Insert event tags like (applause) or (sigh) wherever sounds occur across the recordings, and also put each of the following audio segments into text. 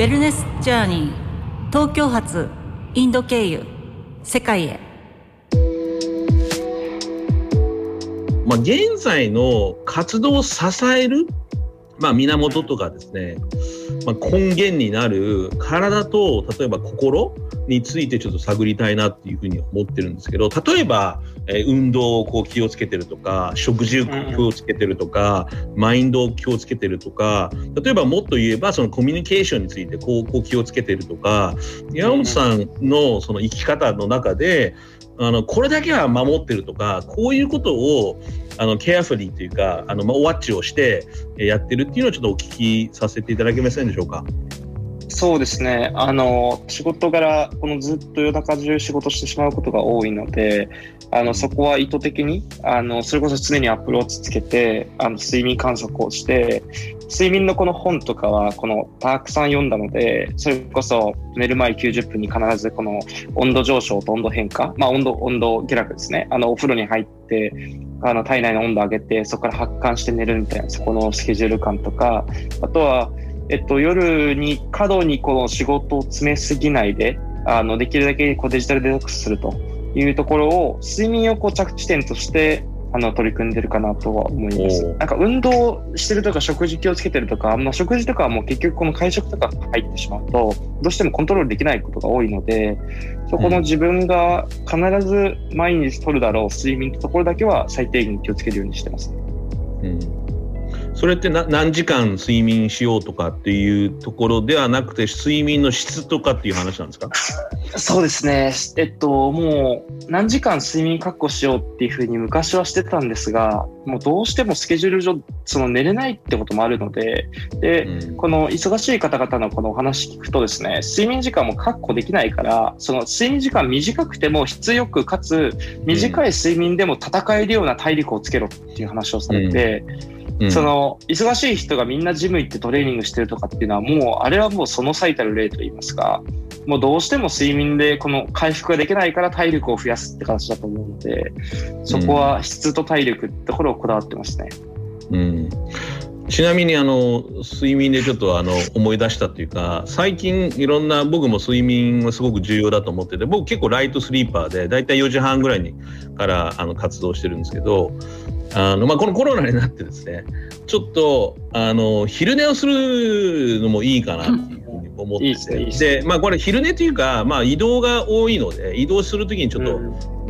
ウェルネスジャーニー東京発インド経由世界へ。まあ、現在の活動を支える、まあ、源とかですね、まあ、根源になる体と例えば心についてちょっと探りたいなっていうふうに思ってるんですけど例えば、えー、運動をこう気をつけてるとか食事を気をつけてるとか、マインドを気をつけてるとか例えばもっと言えばそのコミュニケーションについてこうこう気をつけてるとか山本さんのその生き方の中であのこれだけは守ってるとかこういうことをあのケアフリーというかあの、まあ、ワッチをしてやってるっていうのをちょっとお聞きさせていただけませんでしょうか？そうですね。あの、仕事柄、このずっと夜中中仕事してしまうことが多いので、あの、そこは意図的に、あの、それこそ常にアプローチつけて、あの、睡眠観測をして、睡眠のこの本とかは、この、たくさん読んだので、それこそ寝る前90分に必ずこの温度上昇と温度変化、まあ温度、温度下落ですね。あの、お風呂に入って、あの、体内の温度上げて、そこから発汗して寝るみたいな、そこのスケジュール感とか、あとは、えっと、夜に過度にこの仕事を詰めすぎないで、あの、できるだけこうデジタルデトックスするというところを、睡眠をこう着地点として、あの、取り組んでるかなとは思います。なんか運動してるとか食事気をつけてるとか、まあ、食事とかはもう結局この会食とか入ってしまうと、どうしてもコントロールできないことが多いので、そこの自分が必ず毎日取るだろう睡眠ってところだけは最低限気をつけるようにしてます。うんそれって何時間睡眠しようとかっていうところではなくて睡眠の質とかっていう話なんですか？そうですね。えっともう何時間睡眠確保しようっていうふうに昔はしてたんですがもうどうしてもスケジュール上その寝れないってこともあるのでで、うん、この忙しい方々のこのお話聞くとですね睡眠時間も確保できないからその睡眠時間短くても質よくかつ短い睡眠でも戦えるような体力をつけろっていう話をされて、うんその忙しい人がみんなジム行ってトレーニングしてるとかっていうのはもうあれはもうその最たる例と言いますかもうどうしても睡眠でこの回復ができないから体力を増やすって形だと思うのでそこは質と体力ってところをこだわってますね。うん、ちなみにあの睡眠でちょっとあの思い出したっていうか最近いろんな僕も睡眠はすごく重要だと思ってて僕結構ライトスリーパーでだいたい4時半ぐらいにからあの活動してるんですけどあのまあ、このコロナになってですねちょっとあの昼寝をするのもいいかなっていうふうに思ってて、でまあこれ昼寝というか、まあ、移動が多いので移動する時にちょっと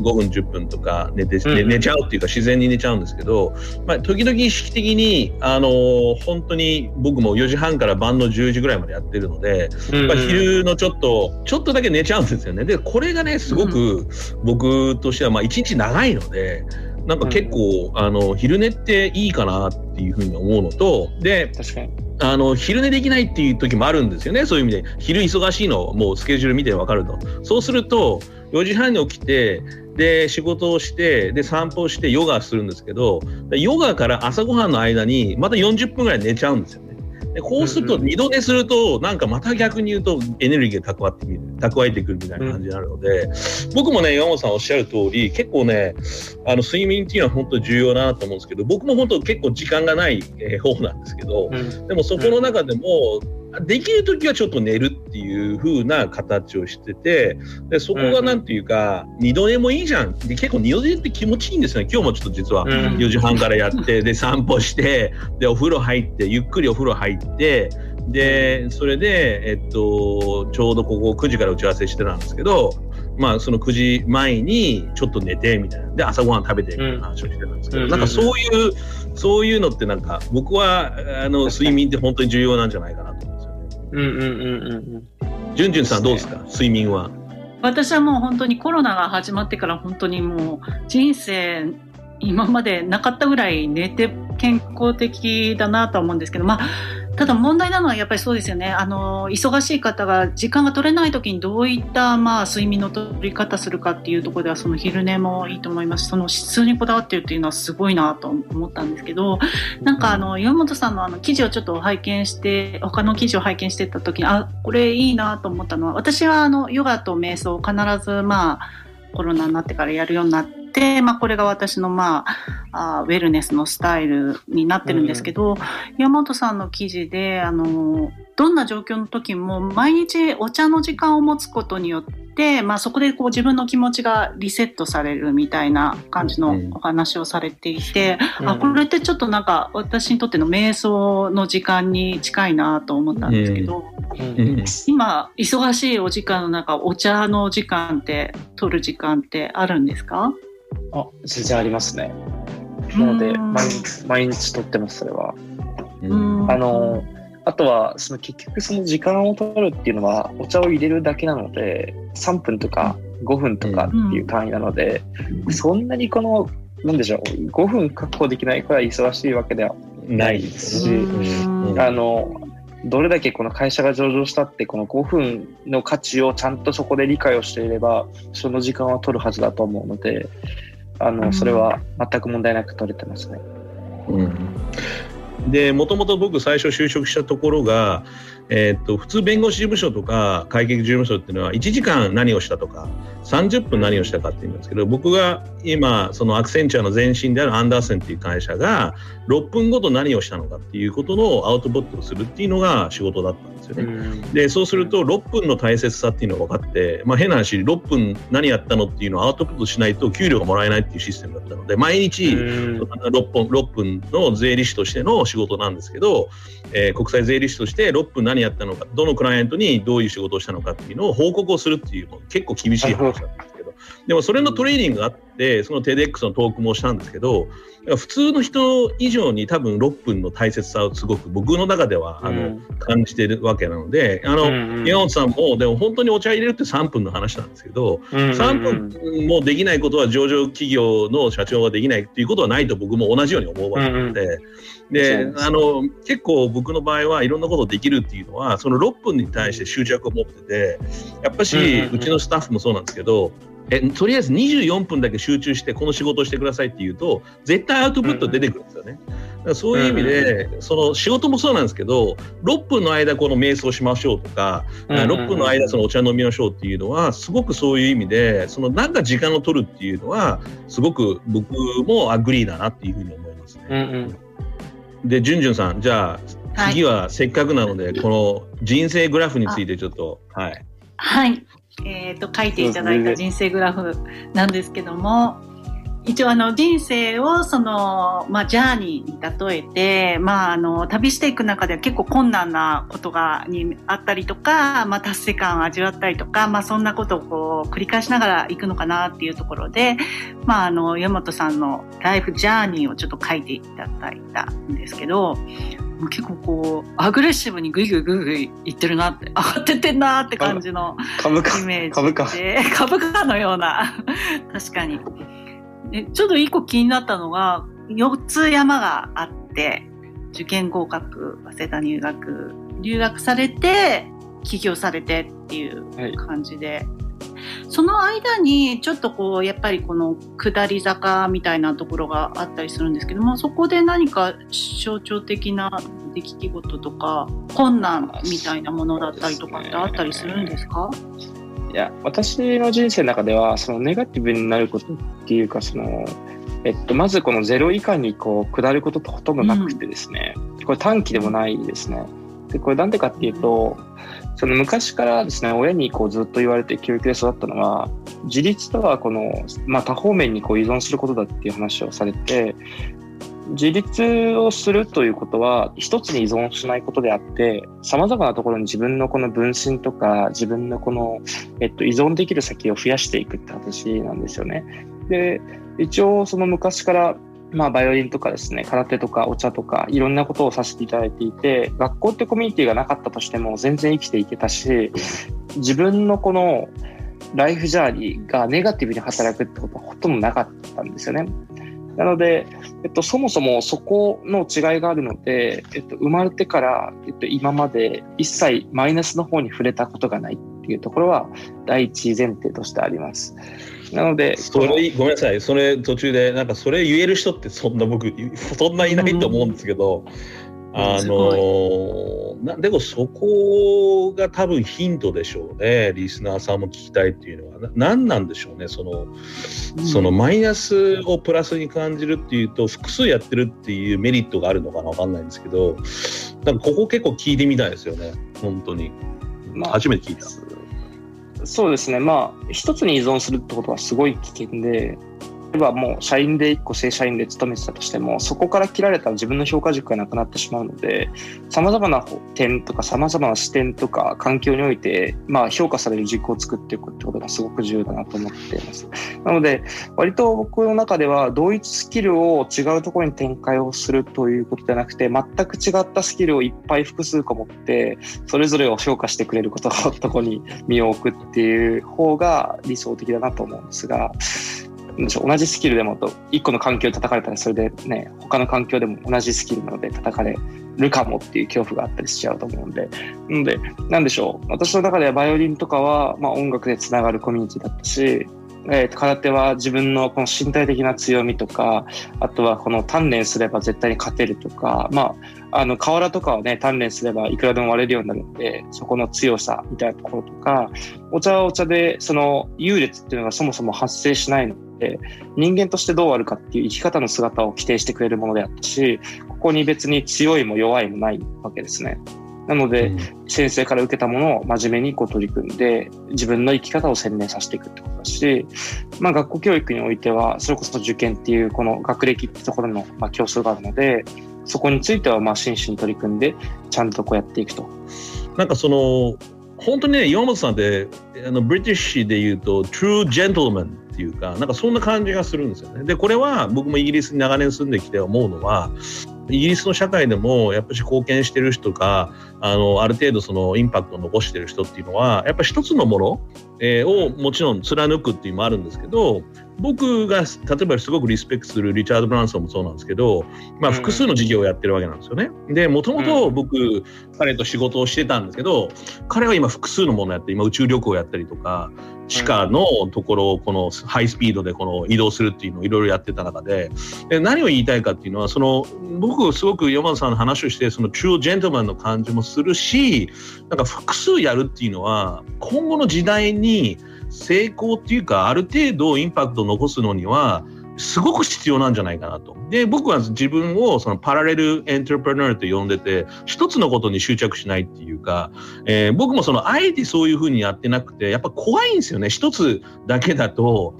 5分10分とか寝て、うん、寝ちゃうっていうか自然に寝ちゃうんですけど、まあ、時々意識的にあの本当に僕も4時半から晩の10時ぐらいまでやってるので、まあ、昼のちょっとちょっとだけ寝ちゃうんですよね。でこれがねすごく僕としてはまあ1日長いので。なんか結構、うん、あの昼寝っていいかなっていうふうに思うのとであの昼寝できないっていう時もあるんですよね。そういう意味で。昼忙しいのもうスケジュール見て分かると。そうすると4時半に起きてで仕事をしてで散歩してヨガするんですけどヨガから朝ごはんの間にまた40分ぐらい寝ちゃうんですよね。でこうすると二度寝するとなんかまた逆に言うとエネルギーが蓄ってみる蓄えてくるみたいな感じになるので、僕もね山本さんおっしゃる通り結構ねあの睡眠っていうのは本当重要だなと思うんですけど僕も本当結構時間がない、え方なんですけど、でもそこの中でもできる時はちょっと寝るっていう風な形をしててでそこがなんていうか、うん、二度寝もいいじゃん。で結構二度寝って気持ちいいんですよね今日もちょっと実は。4時半からやって、で散歩してでお風呂入ってゆっくりお風呂入ってでそれで、えっと、ちょうどここ9時から打ち合わせしてたんですけどまあ、その9時前にちょっと寝てみたいな。で朝ごはん食べてみたいな話をしてたんですけど、うん、なんかそういうそういうのってなんか僕はあの睡眠って本当に重要なんじゃないかなとうんうんうんうん。じゅんじゅんさんどうですか？睡眠は。私はもう本当にコロナが始まってから本当にもう人生今までなかったぐらい寝て健康的だなと思うんですけど、まあただ問題なのはやっぱりそうですよね。あの、忙しい方が時間が取れない時にどういったまあ睡眠の取り方するかっていうところではその昼寝もいいと思いますその質にこだわってるっていうのはすごいなと思ったんですけど、なんかあの、岩本さんのあの記事をちょっと拝見して、他の記事を拝見してた時に、あ、これいいなと思ったのは、私はあの、ヨガと瞑想を必ずまあ、コロナになってからやるようになって、まあ、これが私の、まあ、あウェルネスのスタイルになってるんですけど、うん、山本さんの記事であのどんな状況の時も毎日お茶の時間を持つことによって、まあ、そこでこう自分の気持ちがリセットされるみたいな感じのお話をされていて、あこれってちょっとなんか私にとっての瞑想の時間に近いなと思ったんですけど、うん。今忙しいお時間の中お茶の時間って取る時間ってあるんですか？あ、全然ありますね。なので、うん。毎日、毎日撮ってます、それは。うん。あの、あとは、その結局その時間を取るっていうのは、お茶を入れるだけなので、3分とか5分とかっていう単位なので、そんなにこの、なんでしょう、5分確保できないくらい忙しいわけではないですね。うん。あの、どれだけこの会社が上場したって、この5分の価値をちゃんとそこで理解をしていれば、その時間は取るはずだと思うので、あの、うんそれは全く問題なく取れてますね。うん、でもともと僕最初就職したところが、えーっと普通弁護士事務所とか会計事務所っていうのは1時間何をしたとか30分何をしたかっていうんですけど僕が今そのアクセンチュアの前身であるアンダーセンっていう会社が6分ごと何をしたのかっていうことのアウトプットをするっていうのが仕事だったんですよね。でそうすると6分の大切さっていうのが分かって、まあ、変な話6分何やったのっていうのをアウトプットしないと給料がもらえないっていうシステムだったので毎日6分 ,6 分の税理士としての仕事事なんですけど、えー国際税理士として6分何やったのかどのクライアントにどういう仕事をしたのかっていうのを報告をするっていう結構厳しい話なんですでもそれのトレーニングがあってその TEDx のトークもしたんですけど普通の人以上に多分6分の大切さをすごく僕の中ではあの、感じてるわけなのであの、宮本さんもでも本当にお茶入れるって3分の話なんですけど、3分もできないことは上場企業の社長ができないっていうことはないと僕も同じように思うわけなので、でそうです。あの結構僕の場合はいろんなことできるっていうのはその6分に対して執着を持っててやっぱし、うんうんうん。うちのスタッフもそうなんですけどえとりあえず24分だけ集中してこの仕事をしてくださいって言うと絶対アウトプット出てくるんですよね。だからそういう意味で、その仕事もそうなんですけど6分の間この瞑想しましょうとか、6分の間そのお茶飲みましょうっていうのはすごくそういう意味でそのなんか時間を取るっていうのはすごく僕も agree だなっていうふうに思いますね。うんうんで、じゅんじゅんさん、じゃあ、はい次はせっかくなので、この人生グラフについてちょっと、はい。はい。えっ、と、書いていただいた人生グラフなんですけども、一応あの人生をその、まあ、ジャーニーに例えて、まあ、あの旅していく中では結構困難なことがにあったりとか、まあ、達成感を味わったりとか、まあ、そんなことをこう繰り返しながら行くのかなっていうところで、まあ、あの山本さんのライフジャーニーをちょっと書いていただいたんですけど結構こうアグレッシブにグイグイグイグイいってるなって上がってってんなって感じの。株価イメージで株価 (laughs) 株価のような確かにでちょっと一個気になったのが4つ山があって受験合格早稲田入学留学されて起業されてっていう感じで、その間にちょっとこうやっぱりこの下り坂みたいなところがあったりするんですけどもそこで何か象徴的な出来事とか困難みたいなものだったりとかってあったりするんですか？いや、私の人生の中では、そのネガティブになることっていうか、その、えっと、まずこのゼロ以下にこう下ることってほとんどなくてですね、これ短期でもないですね。で、これなんでかっていうと、その昔からですね、親にこうずっと言われて教育で育ったのは、自立とはこの、まあ多方面にこう依存することだっていう話をされて、自立をするということは一つに依存しないことであって様々なところに自分のこの分身とか自分のこの、えっと、依存できる先を増やしていくって話なんですよね。で一応その昔からまあ、バイオリンとかですね、空手とかお茶とか、いろんなことをさせていただいていて、学校ってコミュニティがなかったとしても全然生きていけたし、自分のこのライフジャーニーがネガティブに働くってことはほとんどなかったんですよね。なので、えっと、そもそもそこの違いがあるので、えっと、生まれてから、えっと、今まで一切マイナスの方に触れたことがないっていうところは第一前提としてあります。なので、それ、ごめんなさい。それ途中で、なんかそれ言える人ってそんな僕、そんないないと思うんですけど、あすのなでもそこが多分ヒントでしょうね。リスナーさんも聞きたいっていうのは。な何なんでしょうね。その、そのマイナスをプラスに感じるっていうと複数やってるっていうメリットがあるのかなわかんないんですけどだからここ結構聞いてみたいですよね本当に、まあ、初めて聞いたそうですねまあ一つに依存するってことはすごい危険で例えばもう社員で1個正社員で勤めてたとしてもそこから切られたら自分の評価軸がなくなってしまうのでさまざまな点とかさまざまな視点とか環境において、まあ、評価される軸を作っていくってことがすごく重要だなと思っています。なので割と僕の中では同一スキルを違うところに展開をするということではなくて全く違ったスキルをいっぱい複数個持ってそれぞれを評価してくれることのとこに身を置くっていう方が理想的だなと思うんですが同じスキルでもと1個の環境で叩かれたらそれでね他の環境でも同じスキルなので叩かれるかもっていう恐怖があったりしちゃうと思うんで。なのでなんでしょう私の中ではバイオリンとかは、まあ、音楽でつながるコミュニティだったしえー、空手は自分のこの身体的な強みとかあとはこの鍛錬すれば絶対に勝てるとかまああの瓦とかはね鍛錬すればいくらでも割れるようになるのでそこの強さみたいなところとかお茶はお茶でその優劣っていうのがそもそも発生しないので人間としてどうあるかっていう生き方の姿を規定してくれるものであったしここに別に強いも弱いもないわけですね。なので、うん、先生から受けたものを真面目にこう取り組んで自分の生き方を洗練させていくってことだし、まあ、学校教育においてはそれこそ受験っていうこの学歴ってところのまあ競争があるのでそこについてはまあ真摯に取り組んでちゃんとこうやっていくと。なんかその本当にね岩本さんってあのブリティッシュで言うと true gentleman っていうかなんかそんな感じがするんですよね。でこれは僕もイギリスに長年住んできて思うのはイギリスの社会でもやっぱり貢献してる人があのある程度そのインパクトを残してる人っていうのはやっぱり一つのもの、えー、をもちろん貫くっていうのもあるんですけど僕が例えばすごくリスペクトするリチャード・ブランソンもそうなんですけど、まあ、複数の事業をやってるわけなんですよね。でもともと僕、彼と仕事をしてたんですけど彼は今複数のものをやって今宇宙旅行をやったりとか地下のところをこのハイスピードでこの移動するっていうのをいろいろやってた中でで何を言いたいかっていうのはその僕すごく山田さんの話をしてその中央ジェントルマンの感じもするしなんか複数やるっていうのは今後の時代に成功っていうかある程度インパクトを残すのにはすごく必要なんじゃないかなと。で僕は自分をそのパラレルエントレプレナーと呼んでて一つのことに執着しないっていうか、えー、僕もそのあえてそういうふうにやってなくてやっぱ怖いんですよね一つだけだと。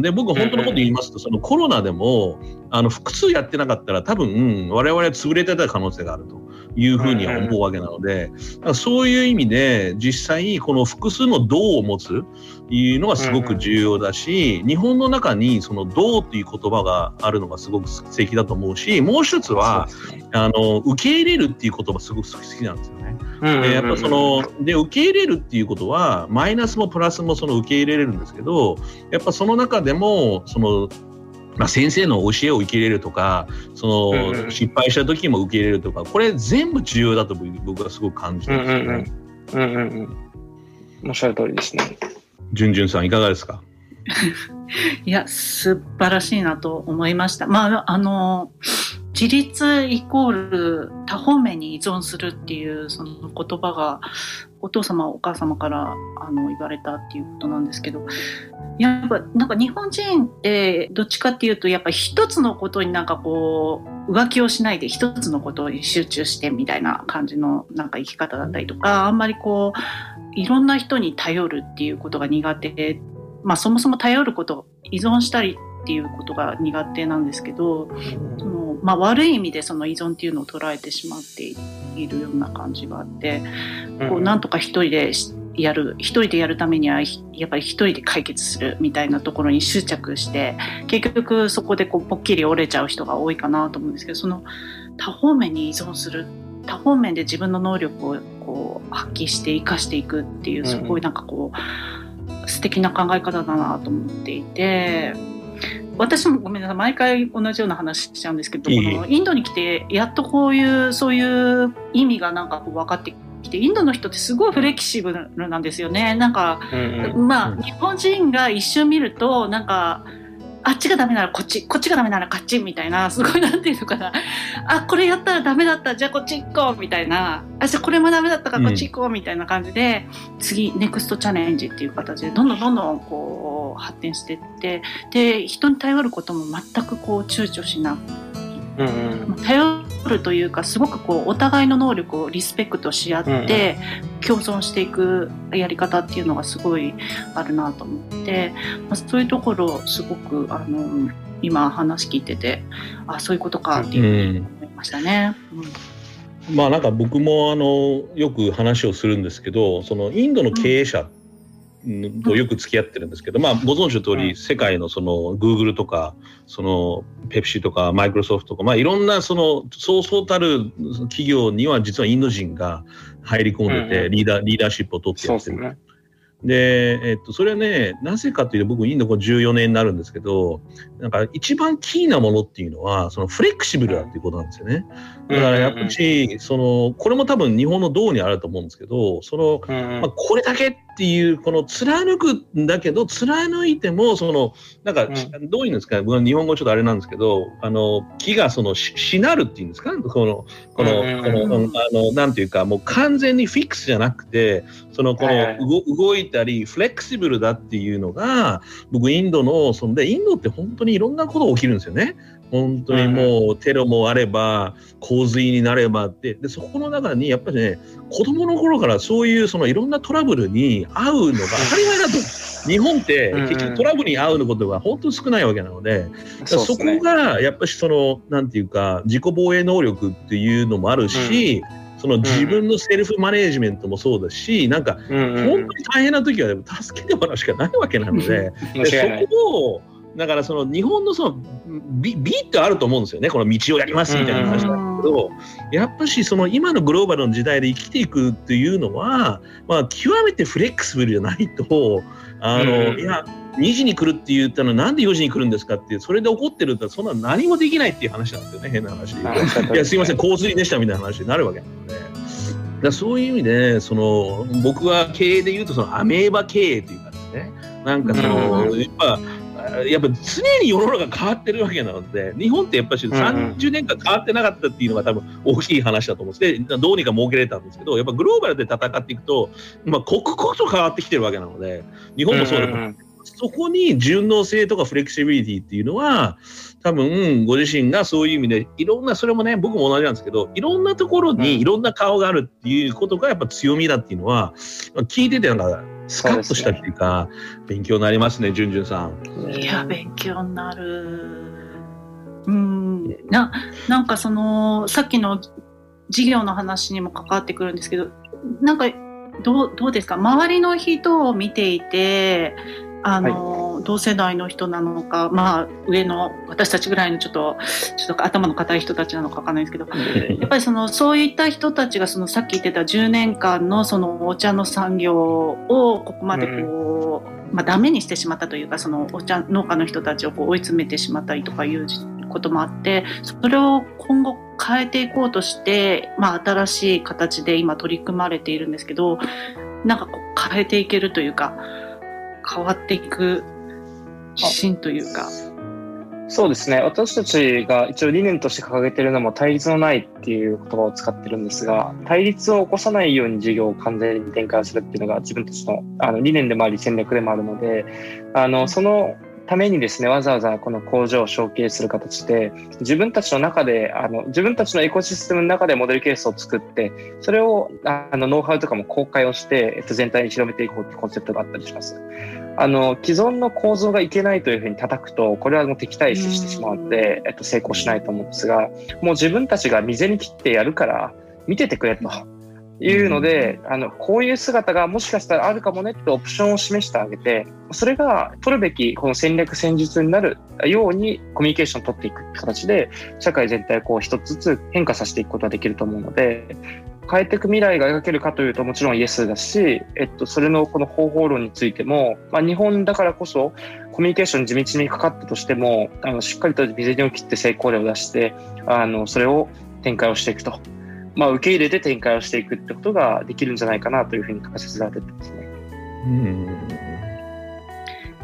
で僕本当のこと言いますとそのコロナでもあの複数やってなかったら多分我々は潰れてた可能性があると。いうふうには思うわけなので、そういう意味で実際この複数の銅を持ついうのがすごく重要だし、日本の中にその銅っていう言葉があるのがすごく素敵だと思うしもう一つは、あの受け入れるっていう言葉すごく好きなんですよね。でやっぱそので受け入れるっていうことはマイナスもプラスもその受け入れれるんですけどやっぱその中でもそのまあ、先生の教えを受け入れるとかその、失敗した時も受け入れるとかこれ全部重要だと僕はすごく感じてますね。うんうんうんうんうんおっしゃる通りですね。じゅんじゅんさんいかがですか？(laughs) いや素晴らしいなと思いました。まああの自立イコール多方面に依存するっていうその言葉がお父様お母様からあの言われたっていうことなんですけどやっぱなんか日本人ってどっちかっていうとやっぱ一つのことになんかこう浮気をしないで一つのことに集中してみたいな感じのなんか生き方だったりとかあんまりこういろんな人に頼るっていうことが苦手まあそもそも頼ること依存したりっていうことが苦手なんですけど、そのまあ、悪い意味でその依存っていうのを捉えてしまっているような感じがあって、こうなんとか一人でやる一人でやるためにはやっぱり一人で解決するみたいなところに執着して結局そこでこうぽっきり折れちゃう人が多いかなと思うんですけどその多方面に依存する多方面で自分の能力をこう発揮して生かしていくっていうすごいなんかこう素敵な考え方だなと思っていて。私もごめんなさい。毎回同じような話しちゃうんですけどこのインドに来てやっとこういうそういう意味がなんかこう分かってきてインドの人ってすごいフレキシブルなんですよね。なんか、うんうん、まあ日本人が一瞬見るとなんかあっちがダメならこっちこっちがダメならこっちみたいなすごいなんていうのかな。あこれやったらダメだった。じゃあこっち行こうみたいな。あじゃあこれもダメだったからこっち行こうみたいな感じで、うん、次ネクストチャレンジっていう形でどんどんどんどんこう発展していってで人に頼ることも全くこう躊躇しなく、うんうん、頼るというかすごくこうお互いの能力をリスペクトし合って共存していくやり方っていうのがすごいあるなと思って、まあ、そういうところすごくあの今話聞いててあそういうことかっていうふうに思いましたね。うん、まあなんか僕もあのよく話をするんですけどそのインドの経営者とよく付き合ってるんですけど、まあ、ご存知の通り、世界のそのグーグルとかそのペプシとかマイクロソフトとか、まあ、いろんなそのそうそうたる企業には実はインド人が入り込んでて、リーダーリーダーシップを取ってやってる。で、えっと、それはね、なぜかというと、僕、インド14年になるんですけど、なんか一番キーなものっていうのは、そのフレキシブルだっていうことなんですよね。だからやっぱり、その、これも多分日本の道にあると思うんですけど、その、まあ、これだけっていう、この貫くんだけど、貫いても、その、なんか、どういうんですか、僕は日本語ちょっとあれなんですけど、あの、木がその、しなるっていうんですか、この、この、この、あの、なんていうか、もう完全にフィックスじゃなくて、その、この、動いたり、フレキシブルだっていうのが、僕、インドの、そんで、インドって本当にいろんなこと起きるんですよね。本当にもうテロもあれば洪水になればって。でそこの中にやっぱりね子供の頃からそういうそのいろんなトラブルに遭うのが当たり前だと。日本って結局トラブルに遭うのことが本当に少ないわけなので、そこがやっぱりそのなんていうか自己防衛能力っていうのもあるし、その自分のセルフマネージメントもそうだし、なんか、本当に大変な時は助けてもらうしかないわけなので、(laughs) でそこをだからその日本のその美美ってあると思うんですよね。この道をやりますみたいな話なんだけど、やっぱしその今のグローバルの時代で生きていくっていうのは、まあ、極めてフレックスブルじゃないとあの、いや2時に来るって言ったのなんで4時に来るんですかってそれで怒ってるってそんな何もできないっていう話なんですよね。変な話。いやすいません洪水でしたみたいな話になるわけなので。だそういう意味でその僕は経営で言うとそのアメーバ経営というかですね。なんかその、やっぱやっぱ常に世の中変わってるわけなので、日本ってやっぱり30年間変わってなかったっていうのが多分大きい話だと思うんです。で、どうにか儲けれたんですけど、やっぱグローバルで戦っていくと、まあ、刻々と変わってきてるわけなので、日本もそうだと思うんですそこに順応性とかフレキシビリティっていうのは、多分ご自身がそういう意味でいろんなそれもね僕も同じなんですけどいろんなところにいろんな顔があるっていうことがやっぱ強みだっていうのは聞いててなんかスカッとしたっていうか、ね、勉強になりますねじゅんじゅんさん。いや勉強になる。うんななんかそのさっきの事業の話にも関わってくるんですけどなんかどうどうですか？周りの人を見ていてあの、はい、同世代の人なのか、まあ、上の私たちぐらいのちょっとちょっと頭の固い人たちなのか分かんないですけど (laughs) やっぱりそのそういった人たちがそのさっき言ってた10年間のそのお茶の産業をここまでこう、うん、まあ、ダメにしてしまったというかそのお茶農家の人たちをこう追い詰めてしまったりとかいうこともあってそれを今後変えていこうとして、まあ、新しい形で今取り組まれているんですけどなんかこう変えていけるというか。変わっていく自信というか。そうですね。私たちが一応理念として掲げているのも対立のないっていう言葉を使ってるんですが、対立を起こさないように事業を完全に展開するっていうのが自分たちのあの理念でもあり戦略でもあるので、あの、そのためにですね、わざわざこの工場を承継する形で、自分たちの中で、あの、自分たちのエコシステムの中でモデルケースを作って、それを、あの、ノウハウとかも公開をして、えっと、全体に広めていこうってコンセプトがあったりします。あの、既存の構造がいけないというふうに叩くと、これはもう敵対視してしまうので、えっと、成功しないと思うんですが、もう自分たちが未然に切ってやるから、見ててくれと。いうので、あの、こういう姿がもしかしたらあるかもねってオプションを示してあげて、それが取るべきこの戦略戦術になるようにコミュニケーションを取っていく形で、社会全体をこう一つずつ変化させていくことができると思うので、変えていく未来が描けるかというともちろんイエスだし、えっと、それのこの方法論についても、まあ、日本だからこそコミュニケーション地道にかかったとしても、あのしっかりと未然を切って成功例を出して、あの、それを展開をしていくと。まあ、受け入れて展開をしていくってことができるんじゃないかなというふうに仮説てますね。うん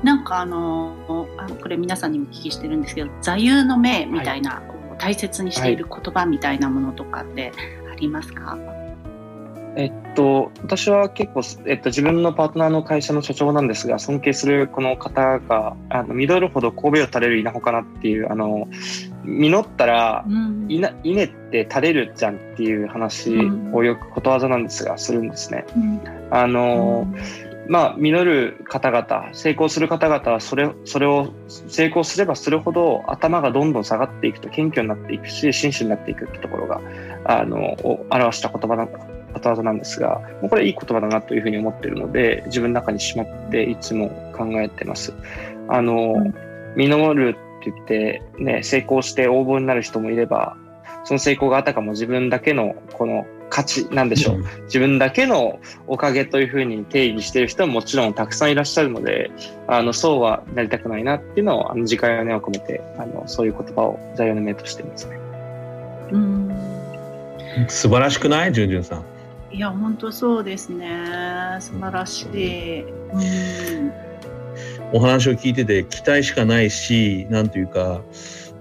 なんかあのあのこれ皆さんにもお聞きしてるんですけど座右の銘みたいな、はい、こう大切にしている言葉みたいなものとかってありますか、はえっと、私は結構、えっと、自分のパートナーの会社の社長なんですが、尊敬するこの方が、あの、実るほど神戸を垂れる稲穂かなっていう、あの、実ったら、稲、稲って垂れるじゃんっていう話をよくことわざなんですが、するんですね。うん、あの、まあ、実る方々、成功する方々は、それ、それを成功すればするほど頭がどんどん下がっていくと、謙虚になっていくし、真摯になっていくってところが、あの、を表した言葉なんだことわざなんですが、もうこれいい言葉だなというふうに思っているので、自分の中にしまっていつも考えてます。あの、実るって言って、ね、成功して応募になる人もいれば、その成功があたかも自分だけのこの価値なんでしょう、自分だけのおかげというふうに定義している人ももちろんたくさんいらっしゃるので、あの、そうはなりたくないなっていうのを、あの、自戒を念を込めて、あの、そういう言葉を座右の銘としていますね。うん。素晴らしくない？じゅんじゅんさん。いや、本当そうですね。素晴らしい。うん、お話を聞いてて期待しかないし、なんというか、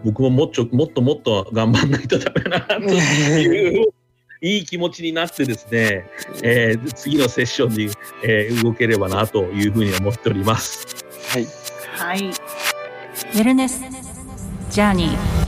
僕ももっともっともっと頑張んないとダメなという (laughs) いい気持ちになってですね、えー、次のセッションに、えー、動ければなというふうに思っております。はい。はい。ウェルネスジャーニー。